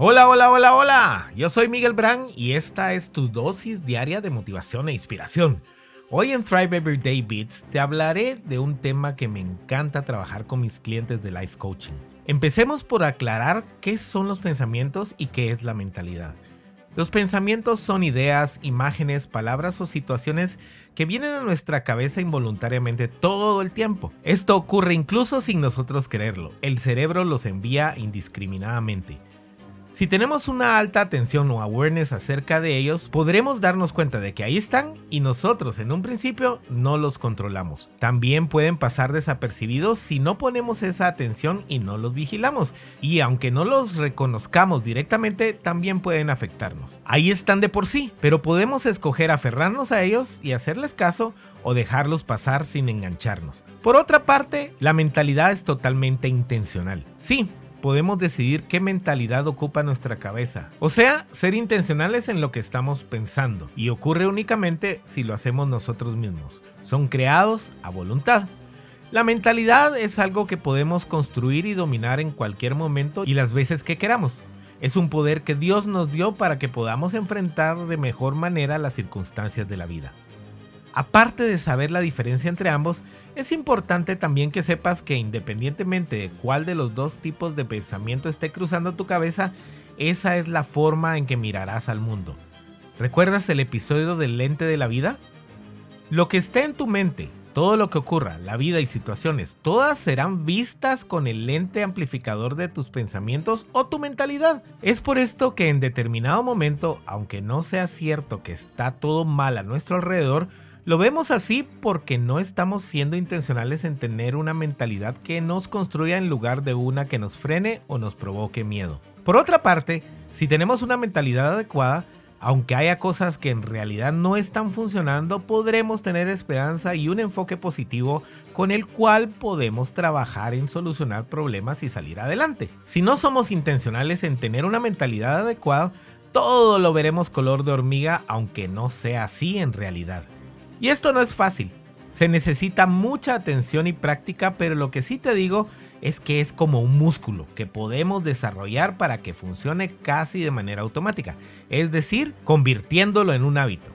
Hola, hola, hola, hola. Yo soy Miguel Brand y esta es tu dosis diaria de motivación e inspiración. Hoy en Thrive Everyday Beats te hablaré de un tema que me encanta trabajar con mis clientes de life coaching. Empecemos por aclarar qué son los pensamientos y qué es la mentalidad. Los pensamientos son ideas, imágenes, palabras o situaciones que vienen a nuestra cabeza involuntariamente todo el tiempo. Esto ocurre incluso sin nosotros quererlo. El cerebro los envía indiscriminadamente. Si tenemos una alta atención o awareness acerca de ellos, podremos darnos cuenta de que ahí están y nosotros en un principio no los controlamos. También pueden pasar desapercibidos si no ponemos esa atención y no los vigilamos. Y aunque no los reconozcamos directamente, también pueden afectarnos. Ahí están de por sí, pero podemos escoger aferrarnos a ellos y hacerles caso o dejarlos pasar sin engancharnos. Por otra parte, la mentalidad es totalmente intencional. Sí, podemos decidir qué mentalidad ocupa nuestra cabeza. O sea, ser intencionales en lo que estamos pensando. Y ocurre únicamente si lo hacemos nosotros mismos. Son creados a voluntad. La mentalidad es algo que podemos construir y dominar en cualquier momento y las veces que queramos. Es un poder que Dios nos dio para que podamos enfrentar de mejor manera las circunstancias de la vida. Aparte de saber la diferencia entre ambos, es importante también que sepas que independientemente de cuál de los dos tipos de pensamiento esté cruzando tu cabeza, esa es la forma en que mirarás al mundo. ¿Recuerdas el episodio del lente de la vida? Lo que esté en tu mente, todo lo que ocurra, la vida y situaciones, todas serán vistas con el lente amplificador de tus pensamientos o tu mentalidad. Es por esto que en determinado momento, aunque no sea cierto que está todo mal a nuestro alrededor, lo vemos así porque no estamos siendo intencionales en tener una mentalidad que nos construya en lugar de una que nos frene o nos provoque miedo. Por otra parte, si tenemos una mentalidad adecuada, aunque haya cosas que en realidad no están funcionando, podremos tener esperanza y un enfoque positivo con el cual podemos trabajar en solucionar problemas y salir adelante. Si no somos intencionales en tener una mentalidad adecuada, todo lo veremos color de hormiga, aunque no sea así en realidad. Y esto no es fácil. Se necesita mucha atención y práctica, pero lo que sí te digo es que es como un músculo que podemos desarrollar para que funcione casi de manera automática, es decir, convirtiéndolo en un hábito.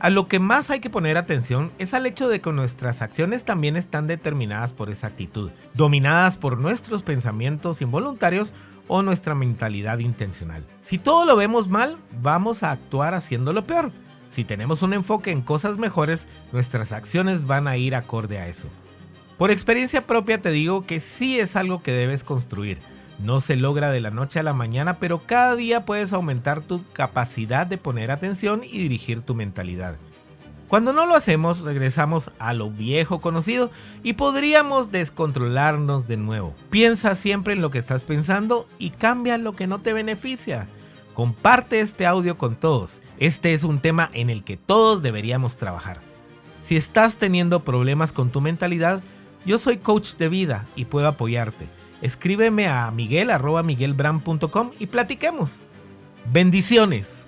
A lo que más hay que poner atención es al hecho de que nuestras acciones también están determinadas por esa actitud, dominadas por nuestros pensamientos involuntarios o nuestra mentalidad intencional. Si todo lo vemos mal, vamos a actuar haciéndolo peor. Si tenemos un enfoque en cosas mejores, nuestras acciones van a ir acorde a eso. Por experiencia propia te digo que sí es algo que debes construir. No se logra de la noche a la mañana, pero cada día puedes aumentar tu capacidad de poner atención y dirigir tu mentalidad. Cuando no lo hacemos, regresamos a lo viejo conocido y podríamos descontrolarnos de nuevo. Piensa siempre en lo que estás pensando y cambia lo que no te beneficia. Comparte este audio con todos. Este es un tema en el que todos deberíamos trabajar. Si estás teniendo problemas con tu mentalidad, yo soy coach de vida y puedo apoyarte. Escríbeme a miguel.miguelbram.com y platiquemos. Bendiciones.